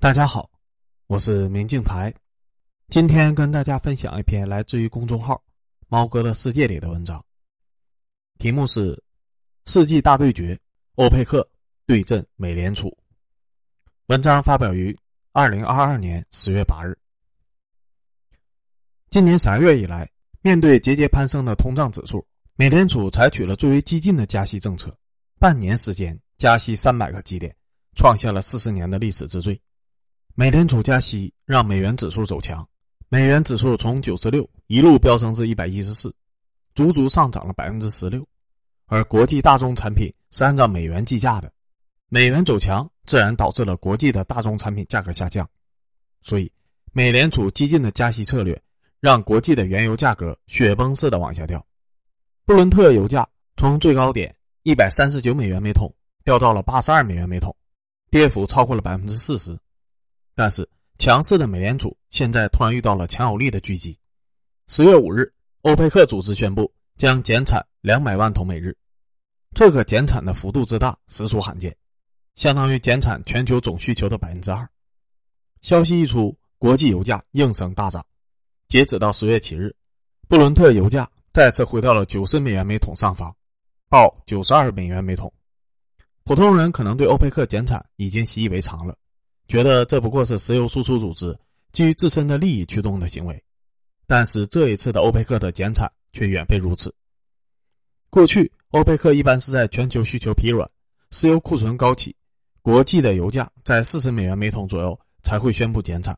大家好，我是明镜台，今天跟大家分享一篇来自于公众号“猫哥的世界”里的文章，题目是《世纪大对决：欧佩克对阵美联储》。文章发表于二零二二年十月八日。今年三月以来，面对节节攀升的通胀指数，美联储采取了最为激进的加息政策，半年时间加息三百个基点。创下了四十年的历史之最。美联储加息让美元指数走强，美元指数从九十六一路飙升至一百一十四，足足上涨了百分之十六。而国际大宗产品是按照美元计价的，美元走强自然导致了国际的大宗产品价格下降。所以，美联储激进的加息策略让国际的原油价格雪崩式的往下掉。布伦特油价从最高点一百三十九美元每桶掉到了八十二美元每桶。跌幅超过了百分之四十，但是强势的美联储现在突然遇到了强有力的狙击。十月五日，欧佩克组织宣布将减产两百万桶每日，这个减产的幅度之大实属罕见，相当于减产全球总需求的百分之二。消息一出，国际油价应声大涨。截止到十月七日，布伦特油价再次回到了九十美元每桶上方，报九十二美元每桶。普通人可能对欧佩克减产已经习以为常了，觉得这不过是石油输出组织基于自身的利益驱动的行为。但是这一次的欧佩克的减产却远非如此。过去，欧佩克一般是在全球需求疲软、石油库存高企、国际的油价在四十美元每桶左右才会宣布减产。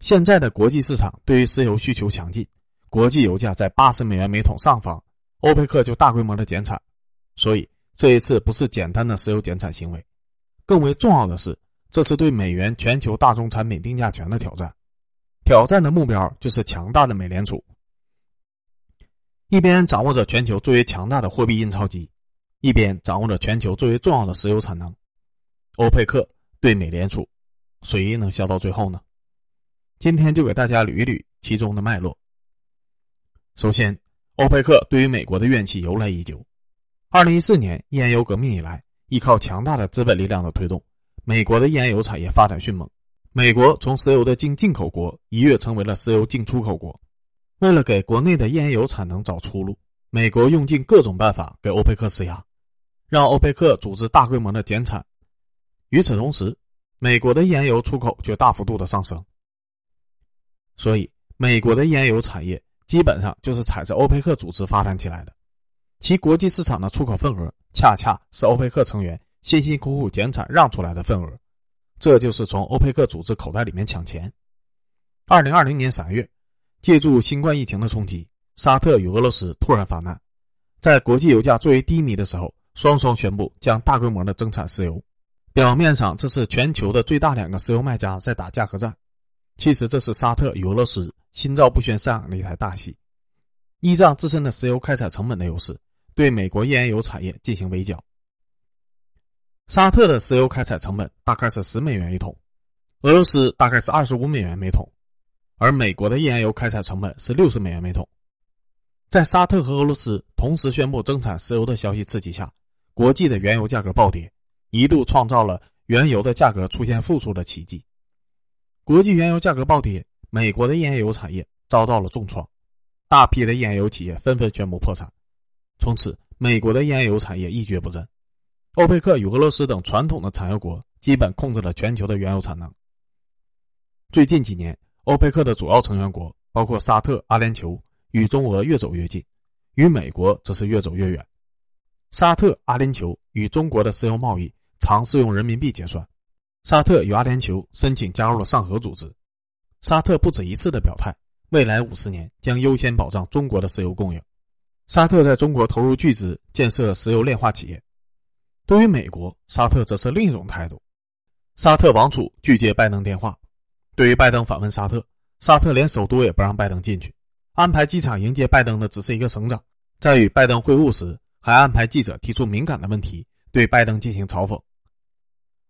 现在的国际市场对于石油需求强劲，国际油价在八十美元每桶上方，欧佩克就大规模的减产，所以。这一次不是简单的石油减产行为，更为重要的是，这是对美元全球大宗产品定价权的挑战。挑战的目标就是强大的美联储，一边掌握着全球最为强大的货币印钞机，一边掌握着全球最为重要的石油产能。欧佩克对美联储，谁能笑到最后呢？今天就给大家捋一捋其中的脉络。首先，欧佩克对于美国的怨气由来已久。二零一四年页油革命以来，依靠强大的资本力量的推动，美国的页岩油产业发展迅猛。美国从石油的净进口国一跃成为了石油净出口国。为了给国内的页岩油产能找出路，美国用尽各种办法给欧佩克施压，让欧佩克组织大规模的减产。与此同时，美国的页岩油出口却大幅度的上升。所以，美国的页岩油产业基本上就是踩着欧佩克组织发展起来的。其国际市场的出口份额，恰恰是欧佩克成员辛辛苦苦减产让出来的份额，这就是从欧佩克组织口袋里面抢钱。二零二零年三月，借助新冠疫情的冲击，沙特与俄罗斯突然发难，在国际油价最为低迷的时候，双双宣布将大规模的增产石油。表面上这是全球的最大两个石油卖家在打价格战，其实这是沙特与俄罗斯心照不宣上演的一台大戏，依仗自身的石油开采成本的优势。对美国页岩油产业进行围剿。沙特的石油开采成本大概是十美元一桶，俄罗斯大概是二十五美元每桶，而美国的页岩油开采成本是六十美元每桶。在沙特和俄罗斯同时宣布增产石油的消息刺激下，国际的原油价格暴跌，一度创造了原油的价格出现负数的奇迹。国际原油价格暴跌，美国的页岩油产业遭到了重创，大批的页岩油企业纷纷宣布破产。从此，美国的页岩油产业一蹶不振。欧佩克与俄罗斯等传统的产油国基本控制了全球的原油产能。最近几年，欧佩克的主要成员国包括沙特、阿联酋，与中俄越走越近，与美国则是越走越远。沙特、阿联酋与中国的石油贸易常是用人民币结算。沙特与阿联酋申请加入了上合组织。沙特不止一次的表态，未来五十年将优先保障中国的石油供应。沙特在中国投入巨资建设石油炼化企业，对于美国，沙特则是另一种态度。沙特王储拒接拜登电话，对于拜登访问沙特，沙特连首都也不让拜登进去，安排机场迎接拜登的只是一个省长。在与拜登会晤时，还安排记者提出敏感的问题，对拜登进行嘲讽。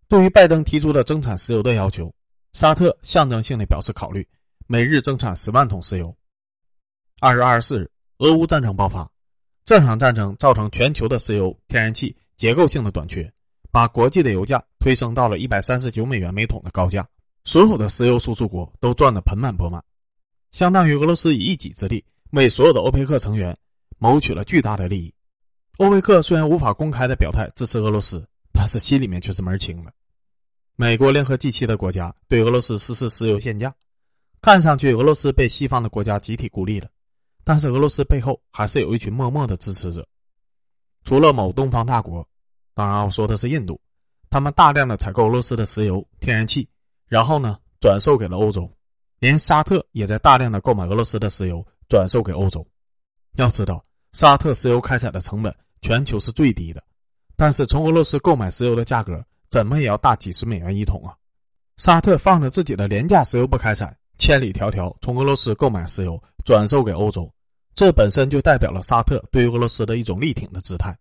对于拜登提出的增产石油的要求，沙特象征性的表示考虑，每日增产十万桶石油。二月二十四日。俄乌战争爆发，这场战争造成全球的石油、天然气结构性的短缺，把国际的油价推升到了一百三十九美元每桶的高价，所有的石油输出国都赚得盆满钵满，相当于俄罗斯以一己之力为所有的欧佩克成员谋取了巨大的利益。欧佩克虽然无法公开的表态支持俄罗斯，但是心里面却是门清的。美国联合 G 七的国家对俄罗斯实施石油限价，看上去俄罗斯被西方的国家集体孤立了，但是俄罗斯背后还是有一群默默的支持者，除了某东方大国。当然，我说的是印度，他们大量的采购俄罗斯的石油、天然气，然后呢转售给了欧洲，连沙特也在大量的购买俄罗斯的石油，转售给欧洲。要知道，沙特石油开采的成本全球是最低的，但是从俄罗斯购买石油的价格怎么也要大几十美元一桶啊！沙特放着自己的廉价石油不开采，千里迢迢从俄罗斯购买石油，转售给欧洲，这本身就代表了沙特对于俄罗斯的一种力挺的姿态。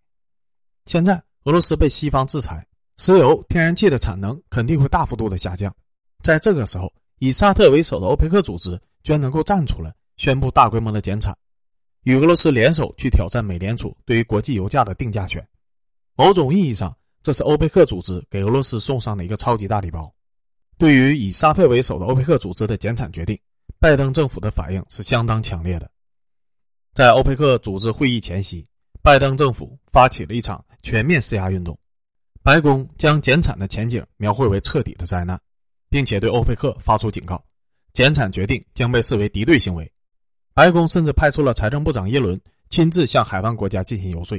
现在。俄罗斯被西方制裁，石油、天然气的产能肯定会大幅度的下降。在这个时候，以沙特为首的欧佩克组织居然能够站出来宣布大规模的减产，与俄罗斯联手去挑战美联储对于国际油价的定价权。某种意义上，这是欧佩克组织给俄罗斯送上的一个超级大礼包。对于以沙特为首的欧佩克组织的减产决定，拜登政府的反应是相当强烈的。在欧佩克组织会议前夕。拜登政府发起了一场全面施压运动，白宫将减产的前景描绘为彻底的灾难，并且对欧佩克发出警告：减产决定将被视为敌对行为。白宫甚至派出了财政部长耶伦亲自向海湾国家进行游说。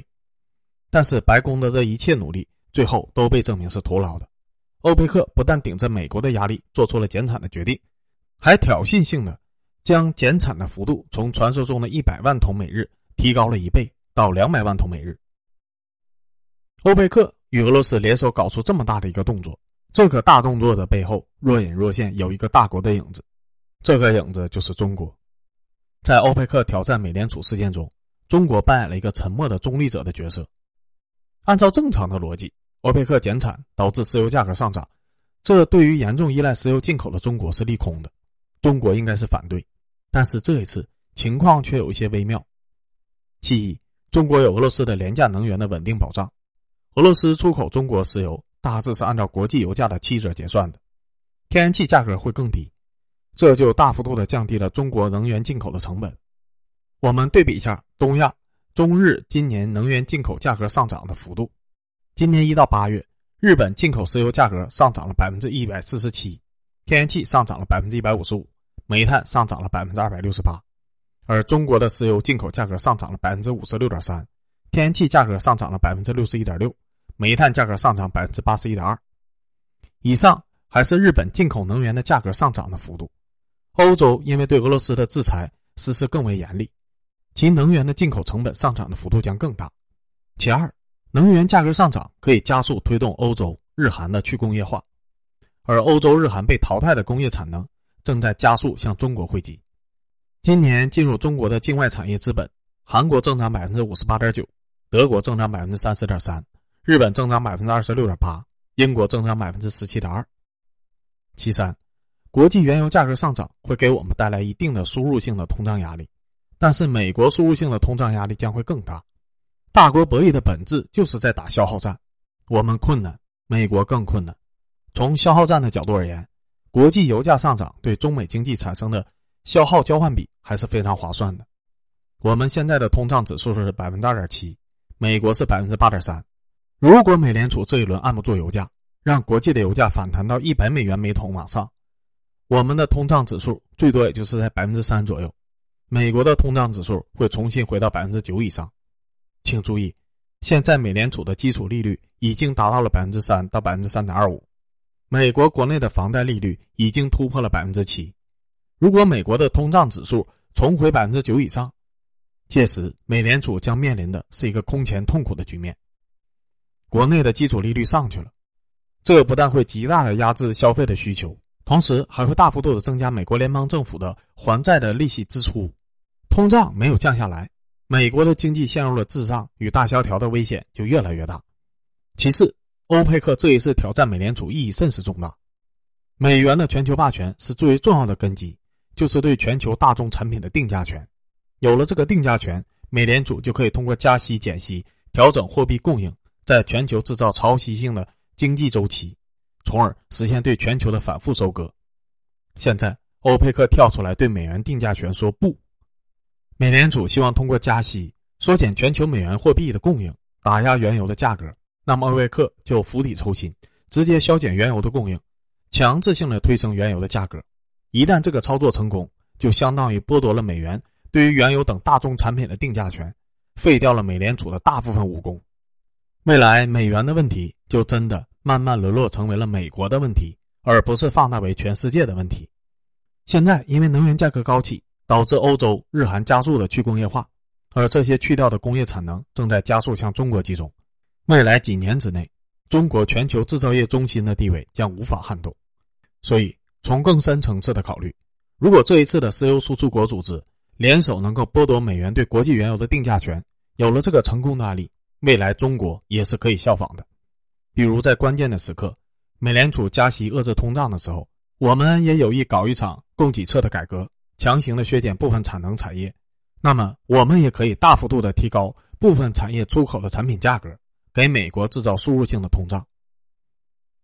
但是，白宫的这一切努力最后都被证明是徒劳的。欧佩克不但顶着美国的压力做出了减产的决定，还挑衅性的将减产的幅度从传说中的一百万桶每日提高了一倍。到两百万桶每日。欧佩克与俄罗斯联手搞出这么大的一个动作，这个大动作的背后若隐若现有一个大国的影子，这个影子就是中国。在欧佩克挑战美联储事件中，中国扮演了一个沉默的中立者的角色。按照正常的逻辑，欧佩克减产导致石油价格上涨，这对于严重依赖石油进口的中国是利空的，中国应该是反对。但是这一次情况却有一些微妙，其一。中国有俄罗斯的廉价能源的稳定保障，俄罗斯出口中国石油大致是按照国际油价的七折结算的，天然气价格会更低，这就大幅度的降低了中国能源进口的成本。我们对比一下东亚、中日今年能源进口价格上涨的幅度，今年一到八月，日本进口石油价格上涨了百分之一百四十七，天然气上涨了百分之一百五十五，煤炭上涨了百分之二百六十八。而中国的石油进口价格上涨了百分之五十六点三，天然气价格上涨了百分之六十一点六，煤炭价格上涨百分之八十一点二。以上还是日本进口能源的价格上涨的幅度。欧洲因为对俄罗斯的制裁实施更为严厉，其能源的进口成本上涨的幅度将更大。其二，能源价格上涨可以加速推动欧洲、日韩的去工业化，而欧洲、日韩被淘汰的工业产能正在加速向中国汇集。今年进入中国的境外产业资本，韩国增长百分之五十八点九，德国增长百分之三十点三，日本增长百分之二十六点八，英国增长百分之十七点二。其三，国际原油价格上涨会给我们带来一定的输入性的通胀压力，但是美国输入性的通胀压力将会更大。大国博弈的本质就是在打消耗战，我们困难，美国更困难。从消耗战的角度而言，国际油价上涨对中美经济产生的。消耗交换比还是非常划算的。我们现在的通胀指数是百分之二点七，美国是百分之八点三。如果美联储这一轮按不住油价，让国际的油价反弹到一百美元每桶往上，我们的通胀指数最多也就是在百分之三左右。美国的通胀指数会重新回到百分之九以上。请注意，现在美联储的基础利率已经达到了百分之三到百分之三点二五，美国国内的房贷利率已经突破了百分之七。如果美国的通胀指数重回百分之九以上，届时美联储将面临的是一个空前痛苦的局面。国内的基础利率上去了，这不但会极大的压制消费的需求，同时还会大幅度的增加美国联邦政府的还债的利息支出。通胀没有降下来，美国的经济陷入了滞胀与大萧条的危险就越来越大。其次，欧佩克这一次挑战美联储意义甚是重大，美元的全球霸权是最为重要的根基。就是对全球大宗产品的定价权，有了这个定价权，美联储就可以通过加息、减息调整货币供应，在全球制造潮汐性的经济周期，从而实现对全球的反复收割。现在，欧佩克跳出来对美元定价权说不。美联储希望通过加息缩减全球美元货币的供应，打压原油的价格。那么，欧佩克就釜底抽薪，直接削减原油的供应，强制性的推升原油的价格。一旦这个操作成功，就相当于剥夺了美元对于原油等大宗产品的定价权，废掉了美联储的大部分武功。未来美元的问题就真的慢慢沦落成为了美国的问题，而不是放大为全世界的问题。现在因为能源价格高企，导致欧洲、日韩加速的去工业化，而这些去掉的工业产能正在加速向中国集中。未来几年之内，中国全球制造业中心的地位将无法撼动。所以，从更深层次的考虑，如果这一次的石油输出国组织联手能够剥夺美元对国际原油的定价权，有了这个成功的案例。未来中国也是可以效仿的，比如在关键的时刻，美联储加息遏制通胀的时候，我们也有意搞一场供给侧的改革，强行的削减部分产能产业。那么，我们也可以大幅度的提高部分产业出口的产品价格，给美国制造输入性的通胀。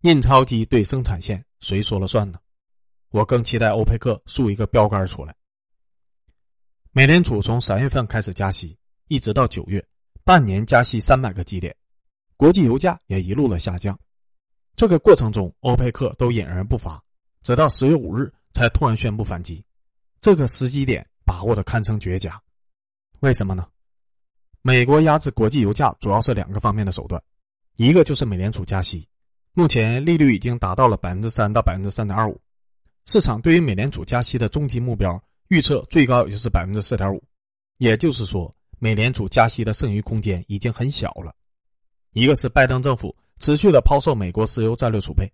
印钞机对生产线谁说了算呢？我更期待欧佩克竖一个标杆出来。美联储从三月份开始加息，一直到九月。半年加息三百个基点，国际油价也一路的下降。这个过程中，欧佩克都隐而不发，直到十月五日才突然宣布反击。这个时机点把握的堪称绝佳。为什么呢？美国压制国际油价主要是两个方面的手段，一个就是美联储加息，目前利率已经达到了百分之三到百分之三点二五，市场对于美联储加息的终极目标预测最高也就是百分之四点五，也就是说。美联储加息的剩余空间已经很小了。一个是拜登政府持续的抛售美国石油战略储备，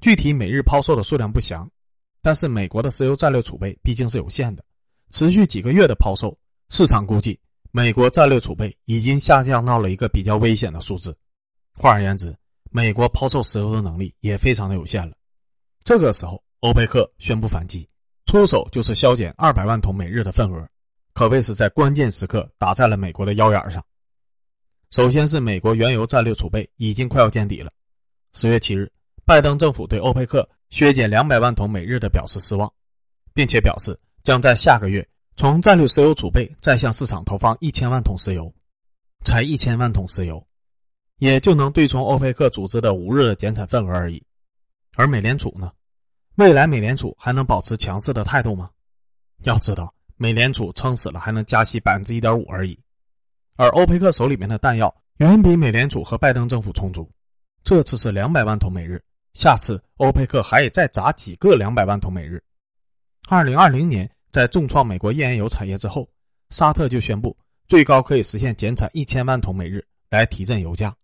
具体每日抛售的数量不详，但是美国的石油战略储备毕竟是有限的，持续几个月的抛售，市场估计美国战略储备已经下降到了一个比较危险的数字。换而言之，美国抛售石油的能力也非常的有限了。这个时候，欧佩克宣布反击，出手就是削减二百万桶每日的份额。可谓是在关键时刻打在了美国的腰眼上。首先是美国原油战略储备已经快要见底了。十月七日，拜登政府对欧佩克削减两百万桶每日的表示失望，并且表示将在下个月从战略石油储备再向市场投放一千万桶石油。才一千万桶石油，也就能对冲欧佩克组织的五日的减产份额而已。而美联储呢？未来美联储还能保持强势的态度吗？要知道。美联储撑死了还能加息百分之一点五而已，而欧佩克手里面的弹药远比美联储和拜登政府充足。这次是两百万桶每日，下次欧佩克还得再砸几个两百万桶每日。二零二零年在重创美国页岩油产业之后，沙特就宣布最高可以实现减产一千万桶每日来提振油价。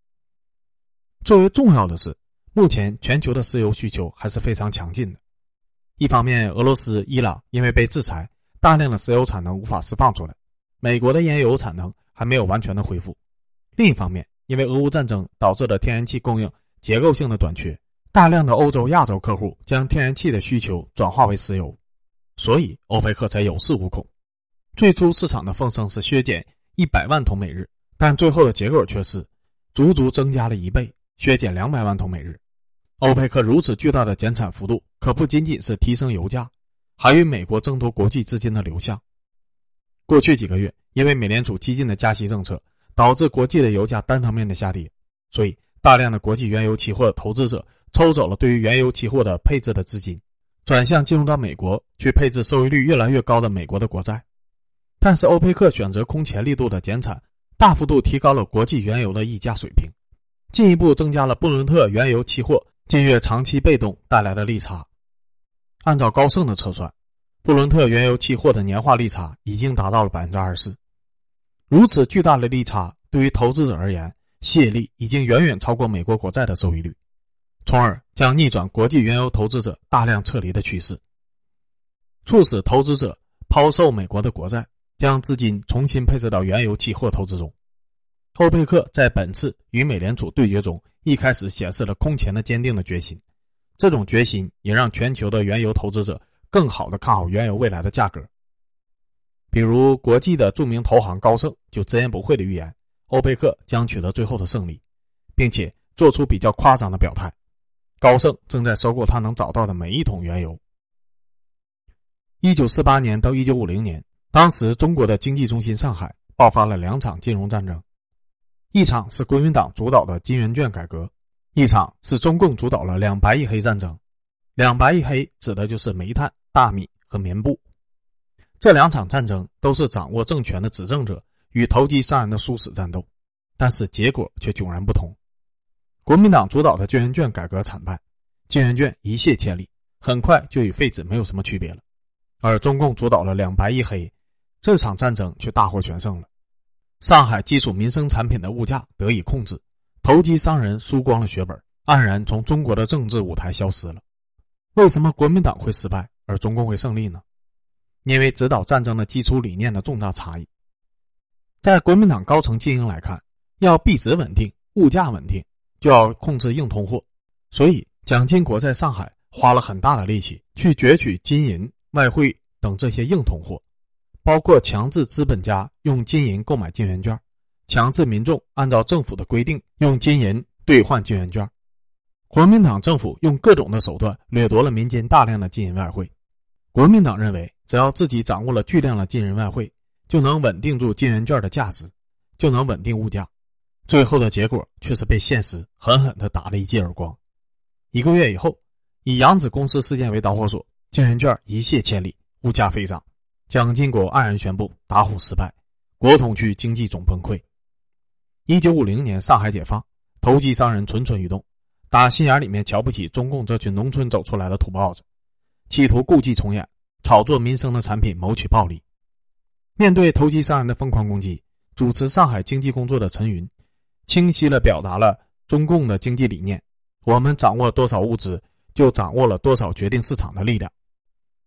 作为重要的是，目前全球的石油需求还是非常强劲的。一方面，俄罗斯、伊朗因为被制裁。大量的石油产能无法释放出来，美国的页岩油产能还没有完全的恢复。另一方面，因为俄乌战争导致的天然气供应结构性的短缺，大量的欧洲、亚洲客户将天然气的需求转化为石油，所以欧佩克才有恃无恐。最初市场的奉声是削减一百万桶每日，但最后的结果却是足足增加了一倍，削减两百万桶每日。欧佩克如此巨大的减产幅度，可不仅仅是提升油价。还与美国争夺国际资金的流向。过去几个月，因为美联储激进的加息政策，导致国际的油价单方面的下跌，所以大量的国际原油期货投资者抽走了对于原油期货的配置的资金，转向进入到美国去配置收益率越来越高的美国的国债。但是，欧佩克选择空前力度的减产，大幅度提高了国际原油的溢价水平，进一步增加了布伦特原油期货近月长期被动带来的利差。按照高盛的测算，布伦特原油期货的年化利差已经达到了百分之二十四。如此巨大的利差，对于投资者而言，吸引力已经远远超过美国国债的收益率，从而将逆转国际原油投资者大量撤离的趋势，促使投资者抛售美国的国债，将资金重新配置到原油期货投资中。欧佩克在本次与美联储对决中，一开始显示了空前的坚定的决心。这种决心也让全球的原油投资者更好的看好原油未来的价格。比如，国际的著名投行高盛就直言不讳的预言，欧佩克将取得最后的胜利，并且做出比较夸张的表态：高盛正在收购他能找到的每一桶原油。一九四八年到一九五零年，当时中国的经济中心上海爆发了两场金融战争，一场是国民党主导的金圆券改革，一场是中共主导了两白一黑战争。两白一黑指的就是煤炭、大米和棉布。这两场战争都是掌握政权的执政者与投机商人的殊死战斗，但是结果却迥然不同。国民党主导的金圆券改革惨败，金圆券一泻千里，很快就与废纸没有什么区别了。而中共主导了两白一黑，这场战争却大获全胜了。上海基础民生产品的物价得以控制，投机商人输光了血本，黯然从中国的政治舞台消失了。为什么国民党会失败，而中共会胜利呢？因为指导战争的基础理念的重大差异。在国民党高层经营来看，要币值稳定、物价稳定，就要控制硬通货。所以，蒋经国在上海花了很大的力气去攫取金银、外汇等这些硬通货，包括强制资本家用金银购买金圆券，强制民众按照政府的规定用金银兑换金圆券。国民党政府用各种的手段掠夺了民间大量的金银外汇。国民党认为，只要自己掌握了巨量的金银外汇，就能稳定住金圆券的价值，就能稳定物价。最后的结果却是被现实狠狠地打了一记耳光。一个月以后，以扬子公司事件为导火索，金圆券一泻千里，物价飞涨。蒋经国黯然宣布打虎失败，国统区经济总崩溃。一九五零年，上海解放，投机商人蠢蠢欲动。打心眼里面瞧不起中共这群农村走出来的土包子，企图故伎重演，炒作民生的产品，谋取暴利。面对投机商人的疯狂攻击，主持上海经济工作的陈云，清晰地表达了中共的经济理念：我们掌握多少物资，就掌握了多少决定市场的力量。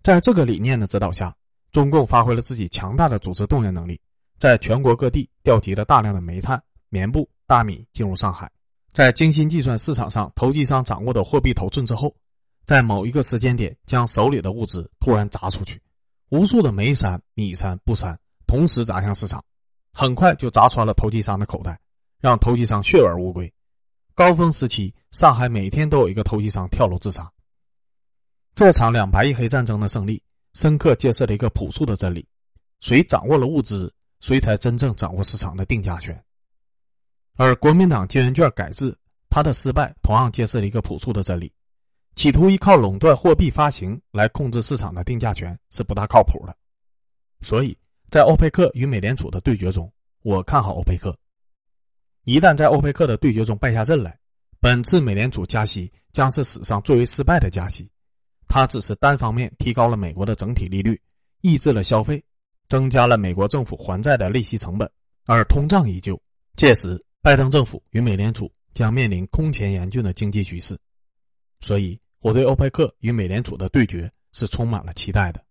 在这个理念的指导下，中共发挥了自己强大的组织动员能力，在全国各地调集了大量的煤炭、棉布、大米进入上海。在精心计算市场上投机商掌握的货币头寸之后，在某一个时间点将手里的物资突然砸出去，无数的煤山、米山、布山同时砸向市场，很快就砸穿了投机商的口袋，让投机商血本无归。高峰时期，上海每天都有一个投机商跳楼自杀。这场两白一黑战争的胜利，深刻揭示了一个朴素的真理：谁掌握了物资，谁才真正掌握市场的定价权。而国民党金圆券改制，它的失败同样揭示了一个朴素的真理：企图依靠垄断货币发行来控制市场的定价权是不大靠谱的。所以在欧佩克与美联储的对决中，我看好欧佩克。一旦在欧佩克的对决中败下阵来，本次美联储加息将是史上最为失败的加息。它只是单方面提高了美国的整体利率，抑制了消费，增加了美国政府还债的利息成本，而通胀依旧。届时。拜登政府与美联储将面临空前严峻的经济局势，所以我对欧佩克与美联储的对决是充满了期待的。